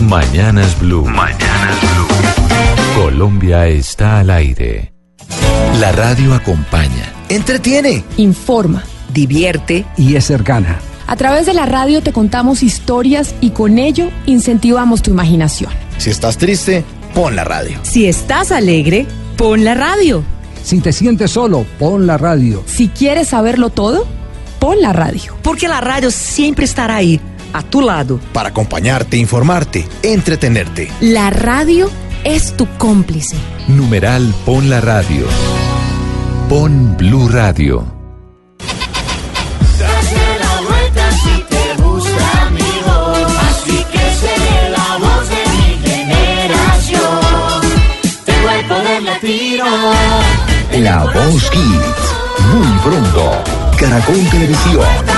Mañanas Blue. Mañanas Blue. Colombia está al aire. La radio acompaña, entretiene informa. divierte y es cercana. A través de la radio te contamos historias y con ello incentivamos tu imaginación. Si estás triste, pon la radio. Si estás alegre, pon la radio. Si te sientes solo, pon la radio. Si quieres saberlo todo, pon la radio. Porque la radio siempre estará ahí, a tu lado. Para acompañarte, informarte, entretenerte. La radio es tu cómplice. Numeral Pon la radio. Pon Blue Radio. Dase la vuelta si te gusta mi voz. Así que seré la voz de mi generación. Tengo el poder latino. La Voz Kids. Muy pronto. Caracol Televisión.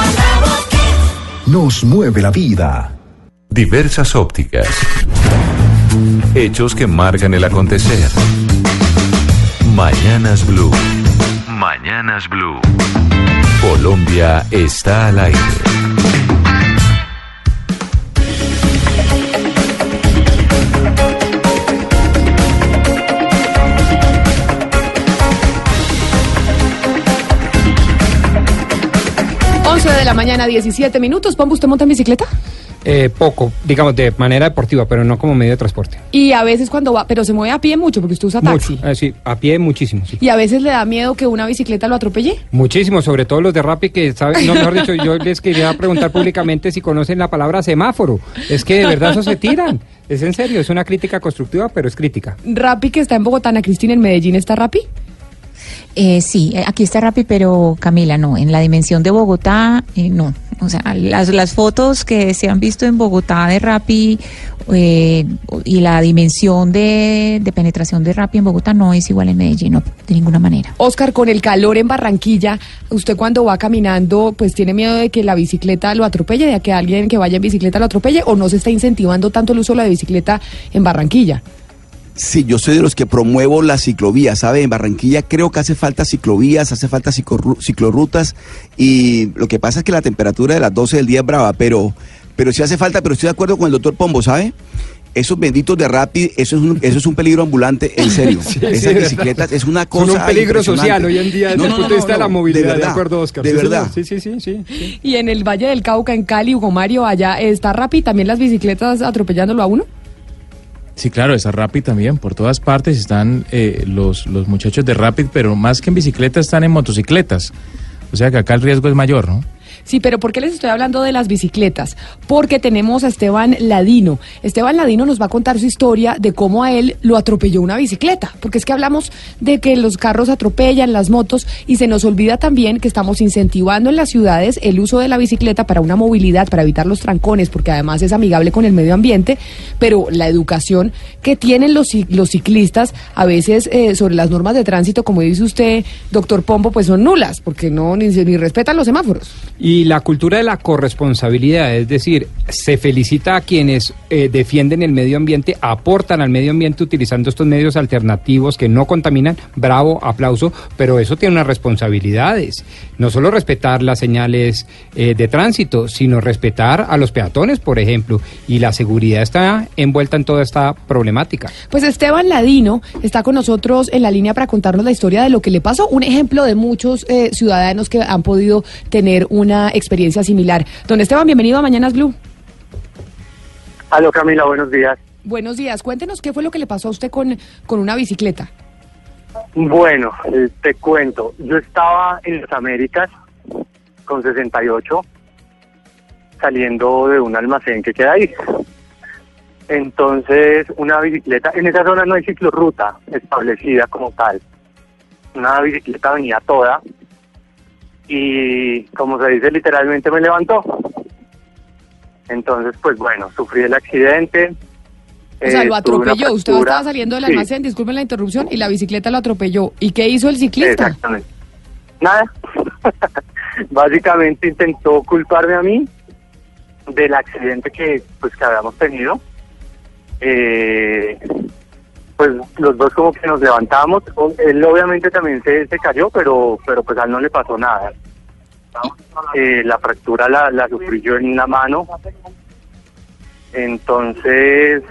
Nos mueve la vida. Diversas ópticas. Hechos que marcan el acontecer. Mañanas Blue. Mañanas Blue. Colombia está al aire. La mañana, 17 minutos. Pombo, ¿usted monta en bicicleta? Eh, poco, digamos, de manera deportiva, pero no como medio de transporte. Y a veces cuando va, pero se mueve a pie mucho porque usted usa taxi. Mucho, eh, sí, a pie muchísimo, sí. Y a veces le da miedo que una bicicleta lo atropelle. Muchísimo, sobre todo los de Rappi que saben, no, mejor dicho, yo les quería preguntar públicamente si conocen la palabra semáforo. Es que de verdad eso se tiran. Es en serio, es una crítica constructiva, pero es crítica. Rappi que está en Bogotá, Ana Cristina, en Medellín está Rappi. Eh, sí, eh, aquí está Rappi, pero Camila, no, en la dimensión de Bogotá, eh, no. O sea, las, las fotos que se han visto en Bogotá de Rappi eh, y la dimensión de, de penetración de Rappi en Bogotá no es igual en Medellín, no, de ninguna manera. Oscar, con el calor en Barranquilla, usted cuando va caminando, pues tiene miedo de que la bicicleta lo atropelle, de que alguien que vaya en bicicleta lo atropelle, o no se está incentivando tanto el uso de la bicicleta en Barranquilla. Sí, yo soy de los que promuevo la ciclovía, ¿sabe? En Barranquilla creo que hace falta ciclovías, hace falta ciclorru- ciclorrutas y lo que pasa es que la temperatura de las 12 del día es brava, pero, pero sí hace falta, pero estoy de acuerdo con el doctor Pombo, ¿sabe? Esos benditos de Rappi, eso es un, eso es un peligro ambulante, en serio. Sí, Esas de bicicletas es una cosa Son un peligro social hoy en día desde No, el no, punto no, de vista de no, la movilidad, de, verdad, acuerdo, Oscar. De Sí, verdad. Sí, sí, sí, sí. sí. Y en el Valle del Cauca, en Cali, Hugo Mario, allá está Rappi, también las bicicletas atropellándolo a uno. Sí, claro, esa Rapid también, por todas partes están eh, los, los muchachos de Rapid, pero más que en bicicleta están en motocicletas. O sea que acá el riesgo es mayor, ¿no? Sí, pero ¿por qué les estoy hablando de las bicicletas? Porque tenemos a Esteban Ladino. Esteban Ladino nos va a contar su historia de cómo a él lo atropelló una bicicleta. Porque es que hablamos de que los carros atropellan, las motos, y se nos olvida también que estamos incentivando en las ciudades el uso de la bicicleta para una movilidad, para evitar los trancones, porque además es amigable con el medio ambiente, pero la educación que tienen los, los ciclistas a veces eh, sobre las normas de tránsito, como dice usted, doctor Pombo, pues son nulas, porque no ni, ni respetan los semáforos. La cultura de la corresponsabilidad, es decir, se felicita a quienes eh, defienden el medio ambiente, aportan al medio ambiente utilizando estos medios alternativos que no contaminan, bravo, aplauso, pero eso tiene unas responsabilidades. No solo respetar las señales eh, de tránsito, sino respetar a los peatones, por ejemplo, y la seguridad está envuelta en toda esta problemática. Pues Esteban Ladino está con nosotros en la línea para contarnos la historia de lo que le pasó. Un ejemplo de muchos eh, ciudadanos que han podido tener una experiencia similar. Don Esteban, bienvenido a Mañanas Blue. Aló Camila, buenos días. Buenos días. Cuéntenos qué fue lo que le pasó a usted con, con una bicicleta. Bueno, eh, te cuento, yo estaba en las Américas con 68 saliendo de un almacén que queda ahí. Entonces, una bicicleta, en esa zona no hay ciclorruta establecida como tal. Una bicicleta venía toda y como se dice literalmente me levantó. Entonces, pues bueno, sufrí el accidente. O sea, eh, lo atropelló. Usted estaba saliendo del Sí, almacén, disculpen la interrupción, y la bicicleta lo atropelló. ¿Y qué hizo el ciclista? Exactamente. Nada. Básicamente intentó culparme a mí del accidente que pues que habíamos tenido. Eh, pues los dos como que nos levantamos. Él obviamente también se, se cayó, pero pero pues a él no le pasó nada. Eh, la fractura la, la sufrí yo en la mano. Entonces,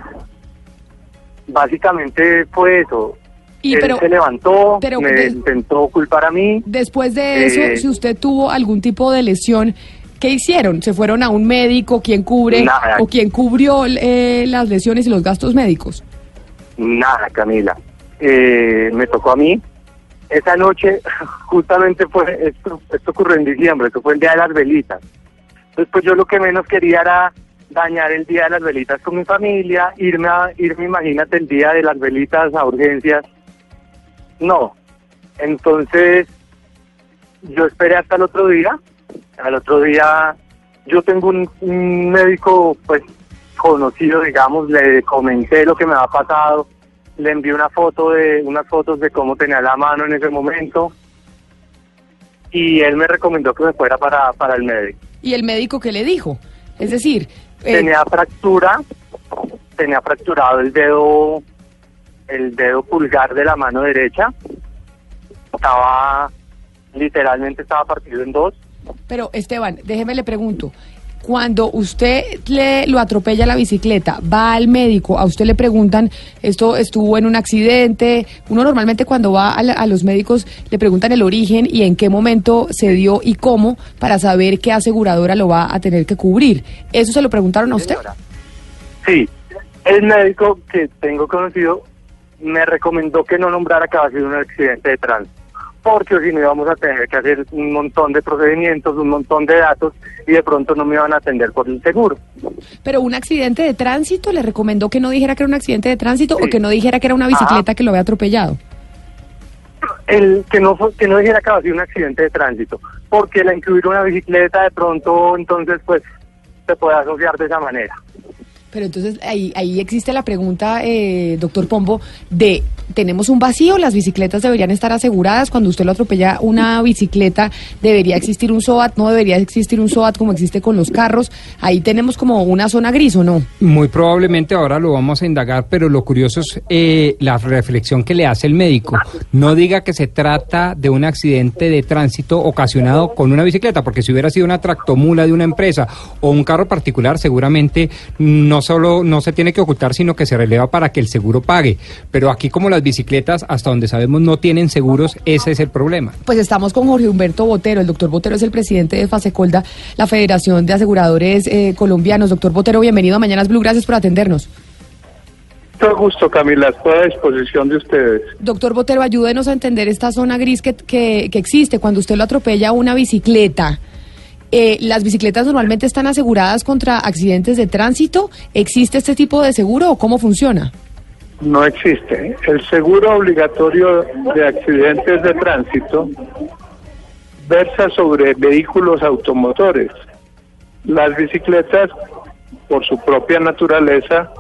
básicamente fue eso. Y él pero- se levantó, pero me de- intentó culpar a mí. Después de eso, Eh, si usted tuvo algún tipo de lesión, ¿qué hicieron? ¿Se fueron a un médico? ¿Quién cubre? Nada. ¿O quién cubrió eh, las lesiones y los gastos médicos? Nada, Camila. Eh, me tocó a mí. Esa noche, justamente fue, esto, esto ocurrió en diciembre, que fue el día de las velitas. Entonces, pues yo lo que menos quería era dañar el día de las velitas con mi familia, irme, a, irme, imagínate, el día de las velitas a urgencias. No. Entonces, yo esperé hasta el otro día. Al otro día, yo tengo un, un médico, pues, conocido, digamos, le comenté lo que me había pasado, le envié una foto de, unas fotos de cómo tenía la mano en ese momento, y él me recomendó que me fuera para, para el médico. ¿Y el médico qué le dijo? Es decir, eh, Tenía fractura, tenía fracturado el dedo, el dedo pulgar de la mano derecha, estaba, literalmente estaba partido en dos, pero Esteban, déjeme le pregunto. Cuando usted le lo atropella la bicicleta, va al médico, a usted le preguntan, esto estuvo en un accidente. Uno normalmente cuando va a, la- a los médicos le preguntan el origen y en qué momento se dio y cómo para saber qué aseguradora lo va a tener que cubrir. ¿Eso se lo preguntaron a usted? Sí, el médico que tengo conocido me recomendó que no nombrara que había sido un accidente de tránsito, porque si no íbamos a tener que hacer un montón de procedimientos, un montón de datos y de pronto no me iban a atender por el seguro. Pero un accidente de tránsito, le recomendó que no dijera que era un accidente de tránsito o que no dijera que era una bicicleta que lo había atropellado. El que no que no dijera que había sido un accidente de tránsito, porque la incluir una bicicleta de pronto entonces pues se puede asociar de esa manera. Pero entonces ahí, ahí existe la pregunta, eh, doctor Pombo, de ¿tenemos un vacío? ¿Las bicicletas deberían estar aseguradas? Cuando usted lo atropella una bicicleta, ¿debería existir un SOAT? ¿No debería existir un SOAT como existe con los carros? Ahí tenemos como una zona gris, ¿o no? Muy probablemente ahora lo vamos a indagar, pero lo curioso es eh, la reflexión que le hace el médico. No diga que se trata de un accidente de tránsito ocasionado con una bicicleta, porque si hubiera sido una tractomula de una empresa o un carro particular, seguramente no solo no se tiene que ocultar, sino que se releva para que el seguro pague. Pero aquí como las bicicletas, hasta donde sabemos, no tienen seguros, ese es el problema. Pues estamos con Jorge Humberto Botero. El doctor Botero es el presidente de Fasecolda, la Federación de Aseguradores eh, Colombianos. Doctor Botero, bienvenido a Mañanas Blue. Gracias por atendernos. Todo gusto, Camila. Estoy a disposición de ustedes. Doctor Botero, ayúdenos a entender esta zona gris que, que, que existe cuando usted lo atropella a una bicicleta. Eh, ¿Las bicicletas normalmente están aseguradas contra accidentes de tránsito? ¿Existe este tipo de seguro o cómo funciona? No existe. El seguro obligatorio de accidentes de tránsito versa sobre vehículos automotores. Las bicicletas, por su propia naturaleza,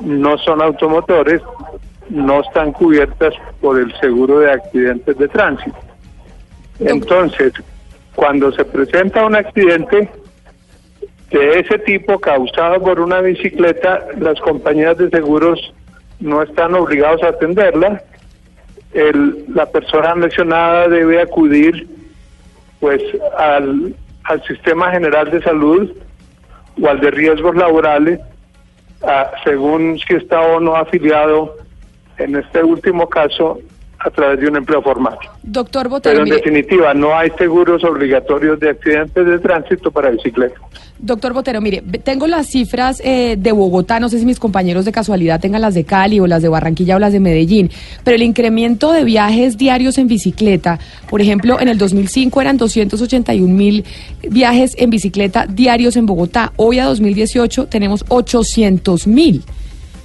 no son automotores, no están cubiertas por el seguro de accidentes de tránsito. Entonces, cuando se presenta un accidente de ese tipo causado por una bicicleta, las compañías de seguros no están obligados a atenderla. La persona lesionada debe acudir pues al, sistema general de salud o al de riesgos laborales según si está o no afiliado en este último caso a través de un empleo formal. Doctor Pero Botero, en mire, definitiva no hay seguros obligatorios de accidentes de tránsito para bicicletas. doctor Botero, mire, tengo las cifras eh, de Bogotá, no sé si mis compañeros de casualidad tengan las de Cali o las de Barranquilla o las de Medellín, pero el incremento de viajes diarios en bicicleta, por ejemplo, en el 2005 eran 281 mil viajes en bicicleta diarios en Bogotá, hoy a 2018 tenemos 800 mil.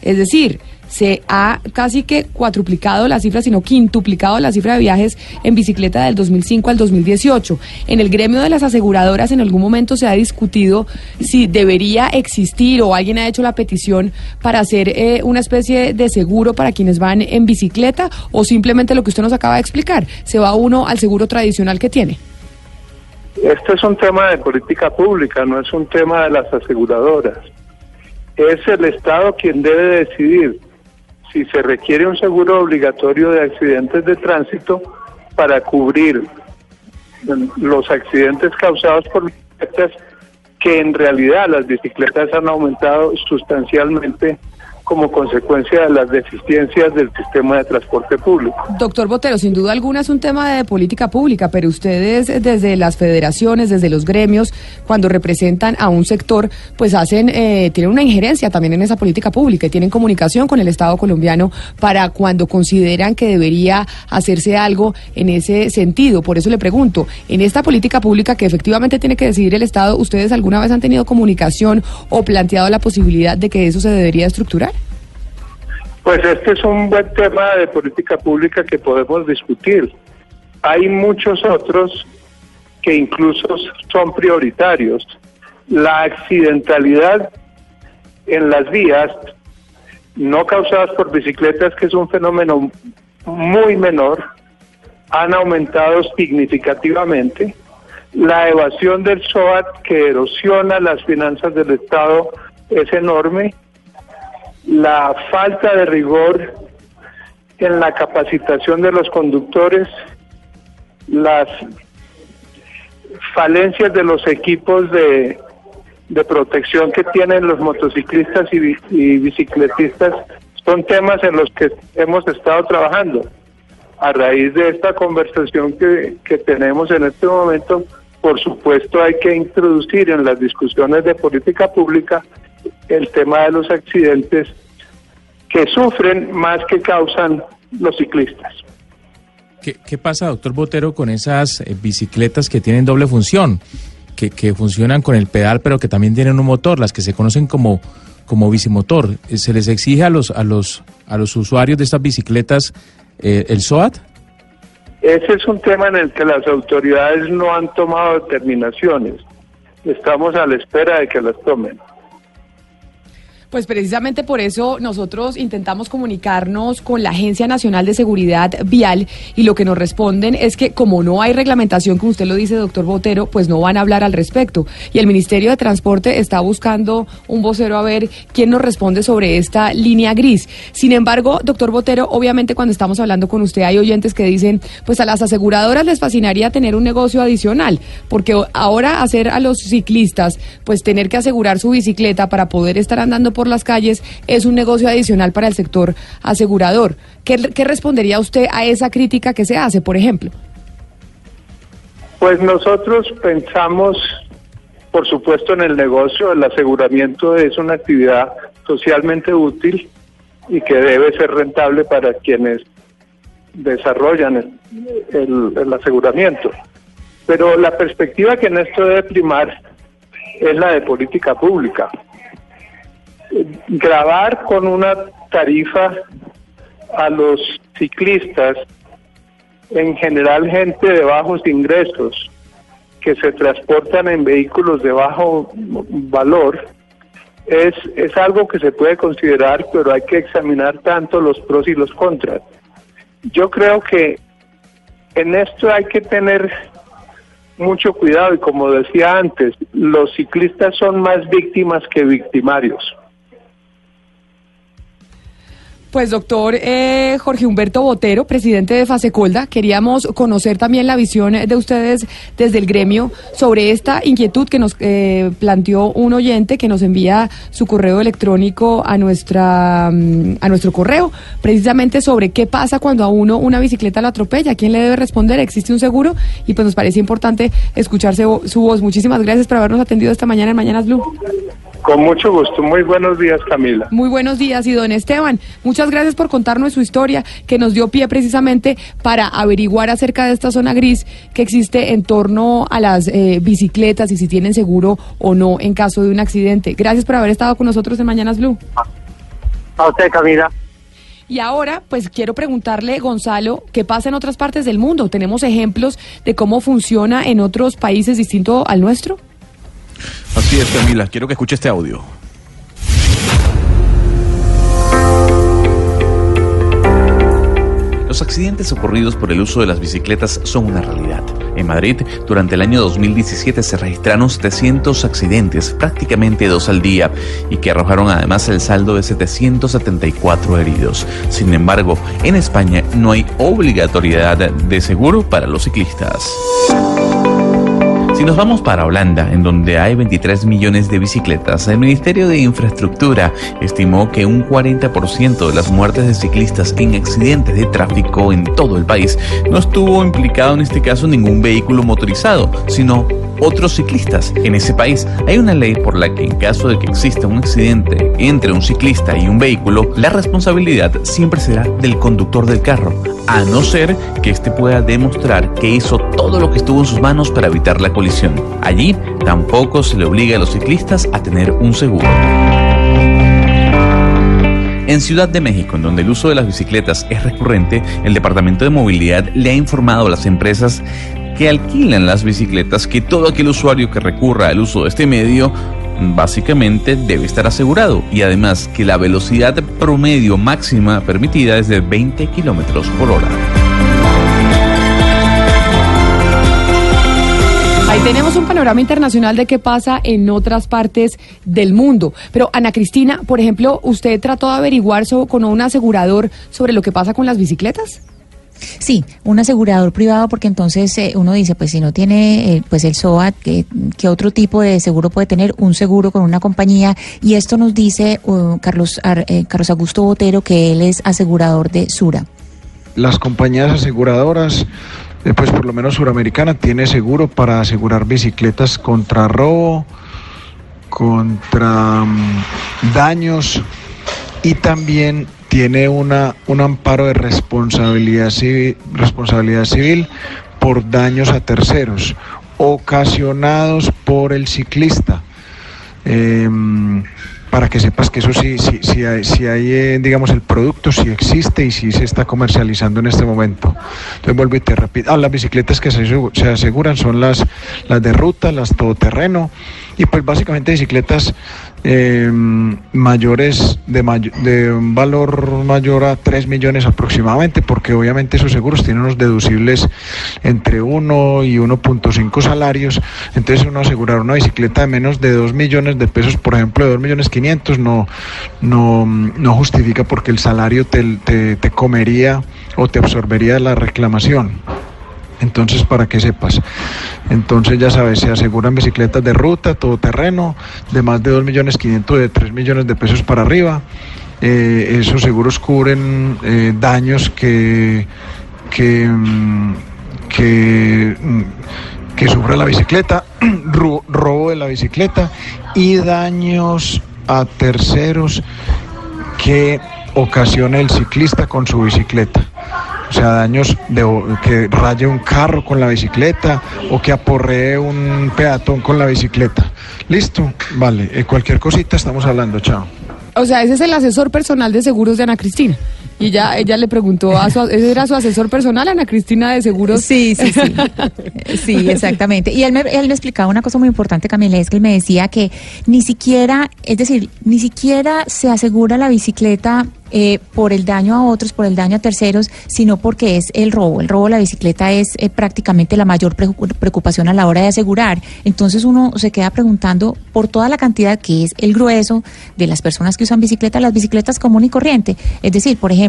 Es decir, se ha casi que cuatruplicado la cifra, sino quintuplicado la cifra de viajes en bicicleta del 2005 al 2018. En el gremio de las aseguradoras en algún momento se ha discutido si debería existir o alguien ha hecho la petición para hacer eh, una especie de seguro para quienes van en bicicleta o simplemente lo que usted nos acaba de explicar, se va uno al seguro tradicional que tiene. Este es un tema de política pública, no es un tema de las aseguradoras. Es el Estado quien debe decidir si se requiere un seguro obligatorio de accidentes de tránsito para cubrir los accidentes causados por bicicletas, que en realidad las bicicletas han aumentado sustancialmente como consecuencia de las deficiencias del sistema de transporte público. Doctor Botero, sin duda alguna es un tema de política pública, pero ustedes desde las federaciones, desde los gremios, cuando representan a un sector, pues hacen, eh, tienen una injerencia también en esa política pública y tienen comunicación con el Estado colombiano para cuando consideran que debería hacerse algo en ese sentido. Por eso le pregunto, en esta política pública que efectivamente tiene que decidir el Estado, ¿ustedes alguna vez han tenido comunicación o planteado la posibilidad de que eso se debería estructurar? Pues este es un buen tema de política pública que podemos discutir. Hay muchos otros que incluso son prioritarios. La accidentalidad en las vías, no causadas por bicicletas, que es un fenómeno muy menor, han aumentado significativamente. La evasión del SOAT, que erosiona las finanzas del Estado, es enorme la falta de rigor en la capacitación de los conductores, las falencias de los equipos de, de protección que tienen los motociclistas y, y bicicletistas son temas en los que hemos estado trabajando. A raíz de esta conversación que, que tenemos en este momento, por supuesto hay que introducir en las discusiones de política pública el tema de los accidentes que sufren más que causan los ciclistas. ¿Qué, qué pasa, doctor Botero, con esas eh, bicicletas que tienen doble función? Que, que funcionan con el pedal, pero que también tienen un motor, las que se conocen como, como bicimotor. Eh, ¿Se les exige a los, a los, a los usuarios de estas bicicletas eh, el SOAT? Ese es un tema en el que las autoridades no han tomado determinaciones. Estamos a la espera de que las tomen. Pues precisamente por eso nosotros intentamos comunicarnos con la Agencia Nacional de Seguridad Vial y lo que nos responden es que como no hay reglamentación, como usted lo dice, doctor Botero, pues no van a hablar al respecto. Y el Ministerio de Transporte está buscando un vocero a ver quién nos responde sobre esta línea gris. Sin embargo, doctor Botero, obviamente cuando estamos hablando con usted hay oyentes que dicen, pues a las aseguradoras les fascinaría tener un negocio adicional, porque ahora hacer a los ciclistas, pues tener que asegurar su bicicleta para poder estar andando por las calles es un negocio adicional para el sector asegurador. ¿Qué, qué respondería usted a esa crítica que se hace, por ejemplo? Pues nosotros pensamos, por supuesto, en el negocio. El aseguramiento es una actividad socialmente útil y que debe ser rentable para quienes desarrollan el, el- el aseguramiento. Pero la perspectiva que en esto debe primar es la de política pública. Grabar con una tarifa a los ciclistas en general gente de bajos ingresos que se transportan en vehículos de bajo valor es, es algo que se puede considerar, pero hay que examinar tanto los pros y los contras. Yo creo que en esto hay que tener mucho cuidado y como decía antes, los ciclistas son más víctimas que victimarios. Pues doctor eh, Jorge Humberto Botero, presidente de Fasecolda, queríamos conocer también la visión de ustedes desde el gremio sobre esta inquietud que nos eh, planteó un oyente que nos envía su correo electrónico a nuestra mm, a nuestro correo, precisamente sobre qué pasa cuando a uno una bicicleta lo atropella, quién le debe responder, existe un seguro y pues nos parece importante escucharse su voz. Muchísimas gracias por habernos atendido esta mañana en Mañanas Blue. Con mucho gusto. Muy buenos días, Camila. Muy buenos días y don Esteban, muchas gracias por contarnos su historia que nos dio pie precisamente para averiguar acerca de esta zona gris que existe en torno a las eh, bicicletas y si tienen seguro o no en caso de un accidente. Gracias por haber estado con nosotros en Mañanas Blue. A usted, Camila. Y ahora, pues quiero preguntarle, Gonzalo, ¿qué pasa en otras partes del mundo? ¿Tenemos ejemplos de cómo funciona en otros países distinto al nuestro? Así es, Camila. Quiero que escuche este audio. Los accidentes ocurridos por el uso de las bicicletas son una realidad. En Madrid, durante el año 2017 se registraron 700 accidentes, prácticamente dos al día, y que arrojaron además el saldo de 774 heridos. Sin embargo, en España no hay obligatoriedad de seguro para los ciclistas. Si nos vamos para Holanda, en donde hay 23 millones de bicicletas, el Ministerio de Infraestructura estimó que un 40% de las muertes de ciclistas en accidentes de tráfico en todo el país no estuvo implicado en este caso ningún vehículo motorizado, sino otros ciclistas. En ese país hay una ley por la que en caso de que exista un accidente entre un ciclista y un vehículo, la responsabilidad siempre será del conductor del carro, a no ser que éste pueda demostrar que hizo todo lo que estuvo en sus manos para evitar la colisión. Allí tampoco se le obliga a los ciclistas a tener un seguro. En Ciudad de México, en donde el uso de las bicicletas es recurrente, el Departamento de Movilidad le ha informado a las empresas que alquilan las bicicletas que todo aquel usuario que recurra al uso de este medio básicamente debe estar asegurado y además que la velocidad promedio máxima permitida es de 20 kilómetros por hora. Ahí tenemos un panorama internacional de qué pasa en otras partes del mundo. Pero Ana Cristina, por ejemplo, ¿usted trató de averiguar so- con un asegurador sobre lo que pasa con las bicicletas? Sí, un asegurador privado porque entonces eh, uno dice, pues si no tiene eh, pues el SOAT, ¿qué, otro tipo de seguro puede tener? Un seguro con una compañía y esto nos dice uh, Carlos, Ar- eh, Carlos Augusto Botero que él es asegurador de Sura. las compañías aseguradoras, eh, pues por lo menos Suramericana, tiene seguro para asegurar bicicletas contra robo, contra mm, daños y también tiene una, un amparo de responsabilidad civil, por daños a terceros ocasionados por el ciclista. Em, para que sepas que eso sí, sí, sí hay, sí hay, eh, digamos, el producto sí existe y sí se está comercializando en este momento. Entonces vuelvo y te repito, ah, las bicicletas que se, se aseguran son las, las de ruta, las todoterreno y pues básicamente bicicletas eh, mayores de, de un valor mayor a 3 millones aproximadamente, porque obviamente esos seguros tienen unos deducibles entre 1 y 1.5 salarios, entonces uno asegurar una bicicleta de menos de 2 millones de pesos, por ejemplo, de 2 millones 500, no, no, no justifica porque el salario te, te comería o te absorbería la reclamación. Entonces, para que sepas. Entonces, ya sabes, se aseguran bicicletas de ruta, todoterreno, de más de 2 millones 500, de 3 millones de pesos para arriba. Eh, esos seguros cubren eh, daños que, que, mm, que, mm, que sufre la bicicleta, ro- robo de la bicicleta y daños a terceros que ocasione el ciclista con su bicicleta. O sea, daños de, que raye un carro con la bicicleta o que aporree un peatón con la bicicleta. Listo, vale. eh, cualquier cosita estamos hablando, chao. O sea, ese es el asesor personal de seguros de Ana Cristina. Y ya ella le preguntó a su, era su asesor personal, Ana Cristina de seguros. Sí, sí, sí. Sí, exactamente. Y él me, él me explicaba una cosa muy importante, Camila, es que él me decía que ni siquiera, es decir, ni siquiera se asegura la bicicleta eh, por el daño a otros, por el daño a terceros, sino porque es el robo. El robo de la bicicleta es eh, prácticamente la mayor preocu- preocupación a la hora de asegurar. Entonces uno se queda preguntando por toda la cantidad que es el grueso de las personas que usan bicicleta, las bicicletas común y corriente. Es decir, por ejemplo,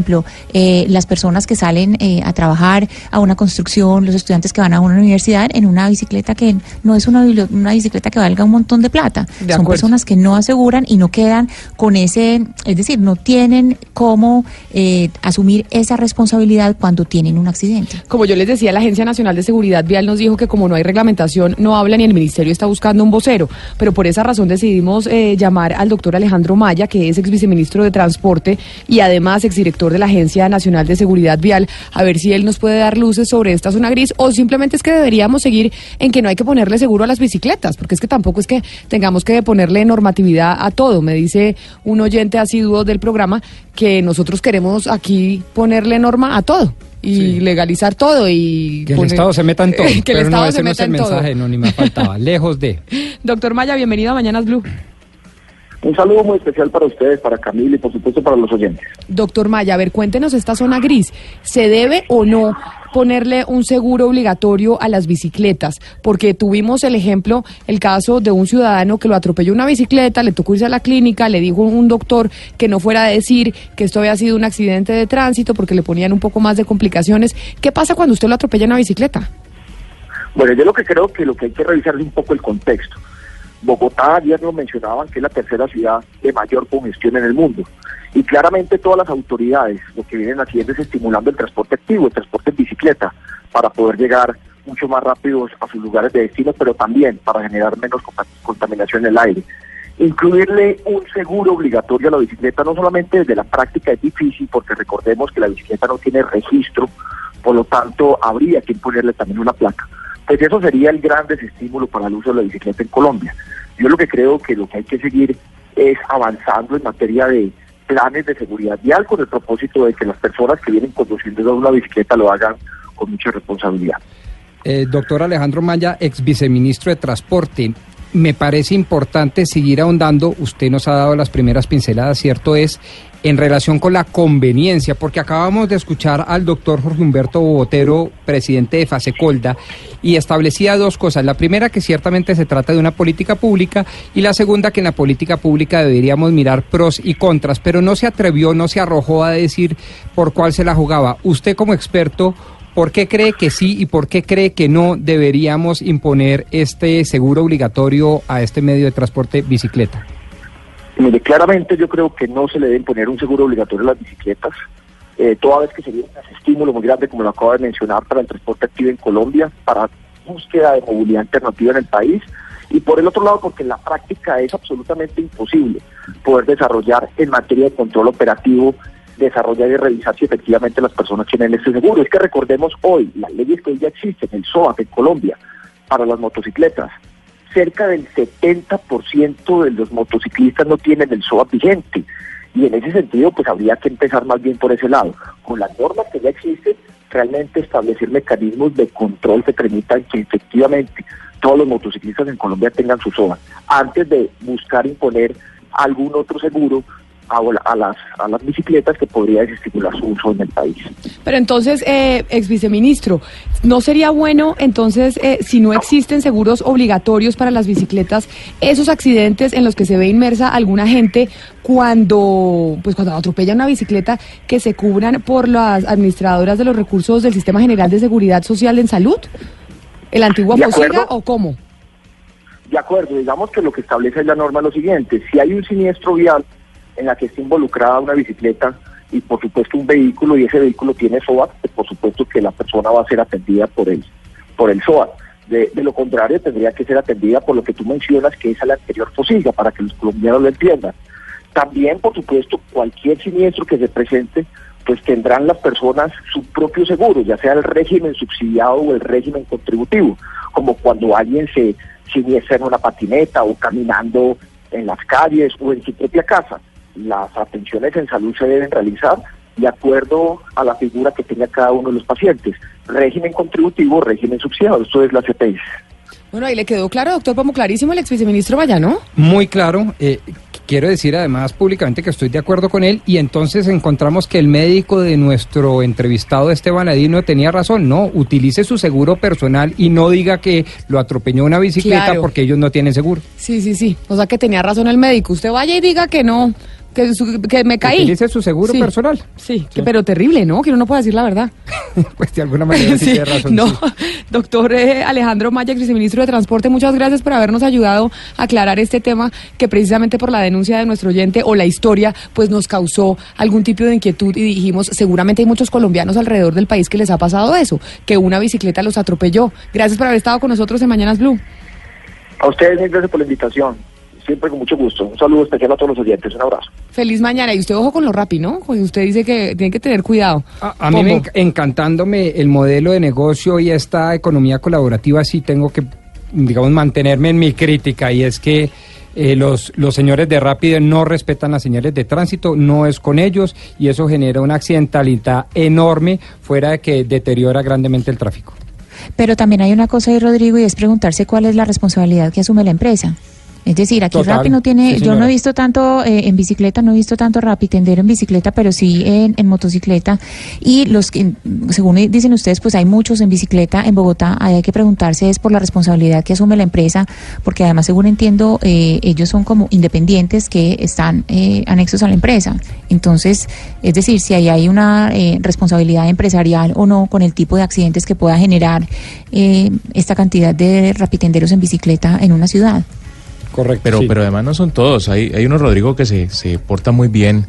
eh, las personas que salen eh, a trabajar a una construcción, los estudiantes que van a una universidad en una bicicleta que no es una, una bicicleta que valga un montón de plata. De Son acuerdo. personas que no aseguran y no quedan con ese, es decir, no tienen cómo eh, asumir esa responsabilidad cuando tienen un accidente. Como yo les decía, la Agencia Nacional de Seguridad Vial nos dijo que como no hay reglamentación, no habla ni el Ministerio está buscando un vocero. Pero por esa razón decidimos eh, llamar al doctor Alejandro Maya, que es ex viceministro de Transporte y además exdirector director de la Agencia Nacional de Seguridad Vial, a ver si él nos puede dar luces sobre esta zona gris o simplemente es que deberíamos seguir en que no hay que ponerle seguro a las bicicletas, porque es que tampoco es que tengamos que ponerle normatividad a todo. Me dice un oyente asiduo del programa que nosotros queremos aquí ponerle norma a todo y legalizar todo y Que el poner- Estado se meta en todo. que el pero Estado no, se ese no es meta el en todo. mensaje, no, ni me faltaba. Lejos de. Doctor Maya, bienvenido a Mañanas Blue. Un saludo muy especial para ustedes, para Camila y por supuesto para los oyentes. Doctor Maya, a ver, cuéntenos esta zona gris. ¿Se debe o no ponerle un seguro obligatorio a las bicicletas? Porque tuvimos el ejemplo, el caso de un ciudadano que lo atropelló una bicicleta, le tocó irse a la clínica, le dijo un doctor que no fuera a decir que esto había sido un accidente de tránsito porque le ponían un poco más de complicaciones. ¿Qué pasa cuando usted lo atropella en una bicicleta? Bueno, yo lo que creo que lo que hay que revisar es un poco el contexto. Bogotá, ayer nos mencionaban que es la tercera ciudad de mayor congestión en el mundo. Y claramente todas las autoridades lo que vienen haciendo es estimulando el transporte activo, el transporte en bicicleta, para poder llegar mucho más rápidos a sus lugares de destino, pero también para generar menos contaminación en el aire. Incluirle un seguro obligatorio a la bicicleta, no solamente desde la práctica es difícil, porque recordemos que la bicicleta no tiene registro, por lo tanto habría que imponerle también una placa. Pues eso sería el gran desestímulo para el uso de la bicicleta en Colombia. Yo lo que creo que lo que hay que seguir es avanzando en materia de planes de seguridad vial con el propósito de que las personas que vienen conduciendo una bicicleta lo hagan con mucha responsabilidad. Eh, doctor Alejandro Maya, ex viceministro de Transporte. Me parece importante seguir ahondando, usted nos ha dado las primeras pinceladas, cierto es, en relación con la conveniencia, porque acabamos de escuchar al doctor Jorge Humberto Botero, presidente de Fasecolda, y establecía dos cosas. La primera, que ciertamente se trata de una política pública, y la segunda, que en la política pública deberíamos mirar pros y contras, pero no se atrevió, no se arrojó a decir por cuál se la jugaba. Usted como experto, ¿Por qué cree que sí y por qué cree que no deberíamos imponer este seguro obligatorio a este medio de transporte bicicleta? Mire, claramente yo creo que no se le debe imponer un seguro obligatorio a las bicicletas, eh, toda vez que sería un estímulo muy grande, como lo acabo de mencionar, para el transporte activo en Colombia, para búsqueda de movilidad alternativa en el país, y por el otro lado, porque en la práctica es absolutamente imposible poder desarrollar en materia de control operativo, desarrollar y revisar si efectivamente las personas tienen este seguro. Es que recordemos hoy, las leyes que hoy ya existen, el SOAP en Colombia, para las motocicletas, cerca del 70% de los motociclistas no tienen el SOAP vigente. Y en ese sentido, pues habría que empezar más bien por ese lado. Con las normas que ya existen, realmente establecer mecanismos de control que permitan que efectivamente todos los motociclistas en Colombia tengan su SOAP, antes de buscar imponer algún otro seguro a, a las, a las bicicletas que podría desestimular su uso en el país. Pero entonces, eh, ex viceministro, ¿no sería bueno entonces, eh, si no existen seguros obligatorios para las bicicletas, esos accidentes en los que se ve inmersa alguna gente cuando, pues cuando atropella una bicicleta, que se cubran por las administradoras de los recursos del Sistema General de Seguridad Social en Salud? ¿El antiguo FOSIGA o cómo? De acuerdo, digamos que lo que establece la norma es lo siguiente, si hay un siniestro vial en la que está involucrada una bicicleta y por supuesto un vehículo y ese vehículo tiene SOAT, pues por supuesto que la persona va a ser atendida por el, por el SOAT. De, lo contrario, tendría que ser atendida por lo que tú mencionas, que es a la anterior fosilla, para que los colombianos lo entiendan. También, por supuesto, cualquier siniestro que se presente, pues tendrán las personas su propio seguro, ya sea el régimen subsidiado o el régimen contributivo, como cuando alguien se siniestra en una patineta o caminando en las calles o en su propia casa. Las atenciones en salud se deben realizar de acuerdo a la figura que tenga cada uno de los pacientes. Régimen contributivo, régimen subsidiado, esto es la CPI. Bueno, ahí le quedó claro, doctor, como clarísimo el ex viceministro Vaya, ¿no? Muy claro. eh, quiero decir además públicamente que estoy de acuerdo con él y entonces encontramos que el médico de nuestro entrevistado Esteban Adino tenía razón. No, utilice su seguro personal y no diga que lo atropelló una bicicleta Claro. porque ellos no tienen seguro. Sí, sí, sí. O sea que tenía razón el médico. Usted vaya y diga que no, que, su- que me caí. Utilice su seguro Sí. personal. Sí, que- pero terrible, ¿no? Que uno no puede decir la verdad. Pues de alguna manera sí, Sí, tiene razón. no, sí. doctor eh, Alejandro Maya, ex viceministro de Transporte, muchas gracias por habernos ayudado a aclarar este tema que precisamente por la denuncia de nuestro oyente o la historia, pues nos causó algún tipo de inquietud y dijimos, seguramente hay muchos colombianos alrededor del país que les ha pasado eso, que una bicicleta los atropelló. Gracias por haber estado con nosotros en Mañanas Blue. A ustedes mil gracias por la invitación. Siempre con mucho gusto. Un saludo especial a todos los oyentes, un abrazo. Feliz mañana. Y usted ojo con lo rapi, ¿no? Usted dice que tiene que tener cuidado. A mí me enc- encantándome el modelo de negocio y esta economía colaborativa, sí tengo que, digamos, mantenerme en mi crítica y es que eh, los, los señores de Rápido no respetan las señales de tránsito, no es con ellos y eso genera una accidentalidad enorme fuera de que deteriora grandemente el tráfico. Pero también hay una cosa ahí, Rodrigo, y es preguntarse cuál es la responsabilidad que asume la empresa. Es decir, aquí Total, Rappi no tiene, sí, yo no he visto tanto eh, en bicicleta, no he visto tanto Rappi tendero en bicicleta, pero sí en, en motocicleta. Y los que, según dicen ustedes, pues hay muchos en bicicleta en Bogotá. Ahí hay que preguntarse es por la responsabilidad que asume la empresa, porque además, según entiendo, eh, ellos son como independientes que están eh, anexos a la empresa. Entonces, es decir, si ahí hay una eh, responsabilidad empresarial o no con el tipo de accidentes que pueda generar eh, esta cantidad de rapitenderos en bicicleta en una ciudad. Correcto. Pero, pero además no son todos. Hay, hay unos Rodrigo que se, se portan muy bien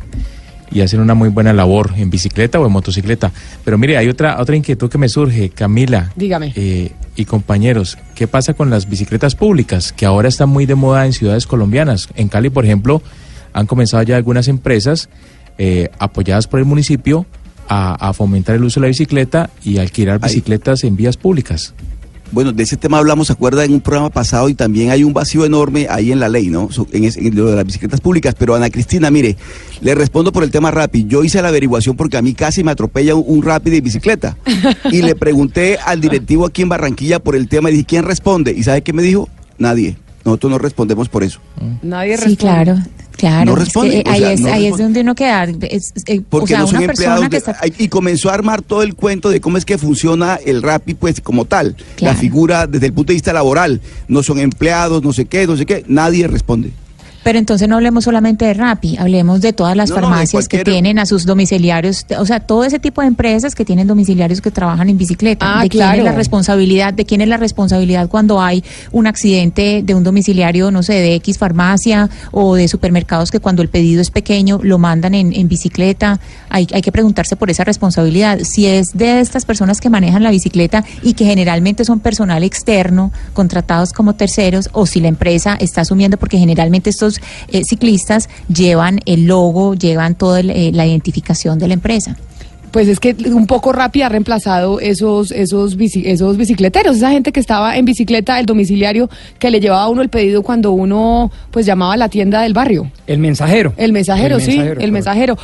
y hacen una muy buena labor en bicicleta o en motocicleta. Pero mire, hay otra, otra inquietud que me surge, Camila. Dígame. eh, y compañeros, ¿qué pasa con las bicicletas públicas que ahora están muy de moda en ciudades colombianas? En Cali, por ejemplo, han comenzado ya algunas empresas eh, apoyadas por el municipio a, a fomentar el uso de la bicicleta y alquilar bicicletas en vías públicas. Bueno, de ese tema hablamos, ¿se acuerda? En un programa pasado y también hay un vacío enorme ahí en la ley, ¿no? En, lo de las bicicletas públicas. Pero Ana Cristina, mire, le respondo por el tema Rappi. Yo hice la averiguación porque a mí casi me atropella un, un Rappi de bicicleta. Y le pregunté al directivo aquí en Barranquilla por el tema y dije, ¿quién responde? ¿Y sabe qué me dijo? Nadie. Nosotros no respondemos por eso. Nadie Sí, responde. claro, claro. No Es que, responden, o ahí sea, es, no ahí es donde uno queda. Es- eh, Porque o sea, no son una empleados. de- está y comenzó a armar todo el cuento de cómo es que funciona el Rappi, pues como tal. La figura desde el punto de vista laboral. No son empleados, no sé qué, no sé qué. Nadie responde. Pero entonces no hablemos solamente de Rappi, hablemos de todas las No, no, de farmacias que tienen a sus domiciliarios, o sea, todo ese tipo de empresas que tienen domiciliarios que trabajan en bicicleta. Ah, ¿De quién claro. es la responsabilidad? ¿De quién es la responsabilidad cuando hay un accidente de un domiciliario, no sé, de X farmacia o de supermercados que cuando el pedido es pequeño lo mandan en, en bicicleta? Hay, hay que preguntarse por esa responsabilidad. Si es de estas personas que manejan la bicicleta y que generalmente son personal externo, contratados como terceros, o si la empresa está asumiendo, porque generalmente estos eh, ciclistas llevan el logo, llevan toda el, eh, la identificación de la empresa. Pues es que un poco rápido ha reemplazado esos, esos, bici- esos bicicleteros, esa gente que estaba en bicicleta, el domiciliario, que le llevaba a uno el pedido cuando uno pues llamaba a la tienda del barrio. El mensajero. El mensajero, El sí, mensajero, el mensajero.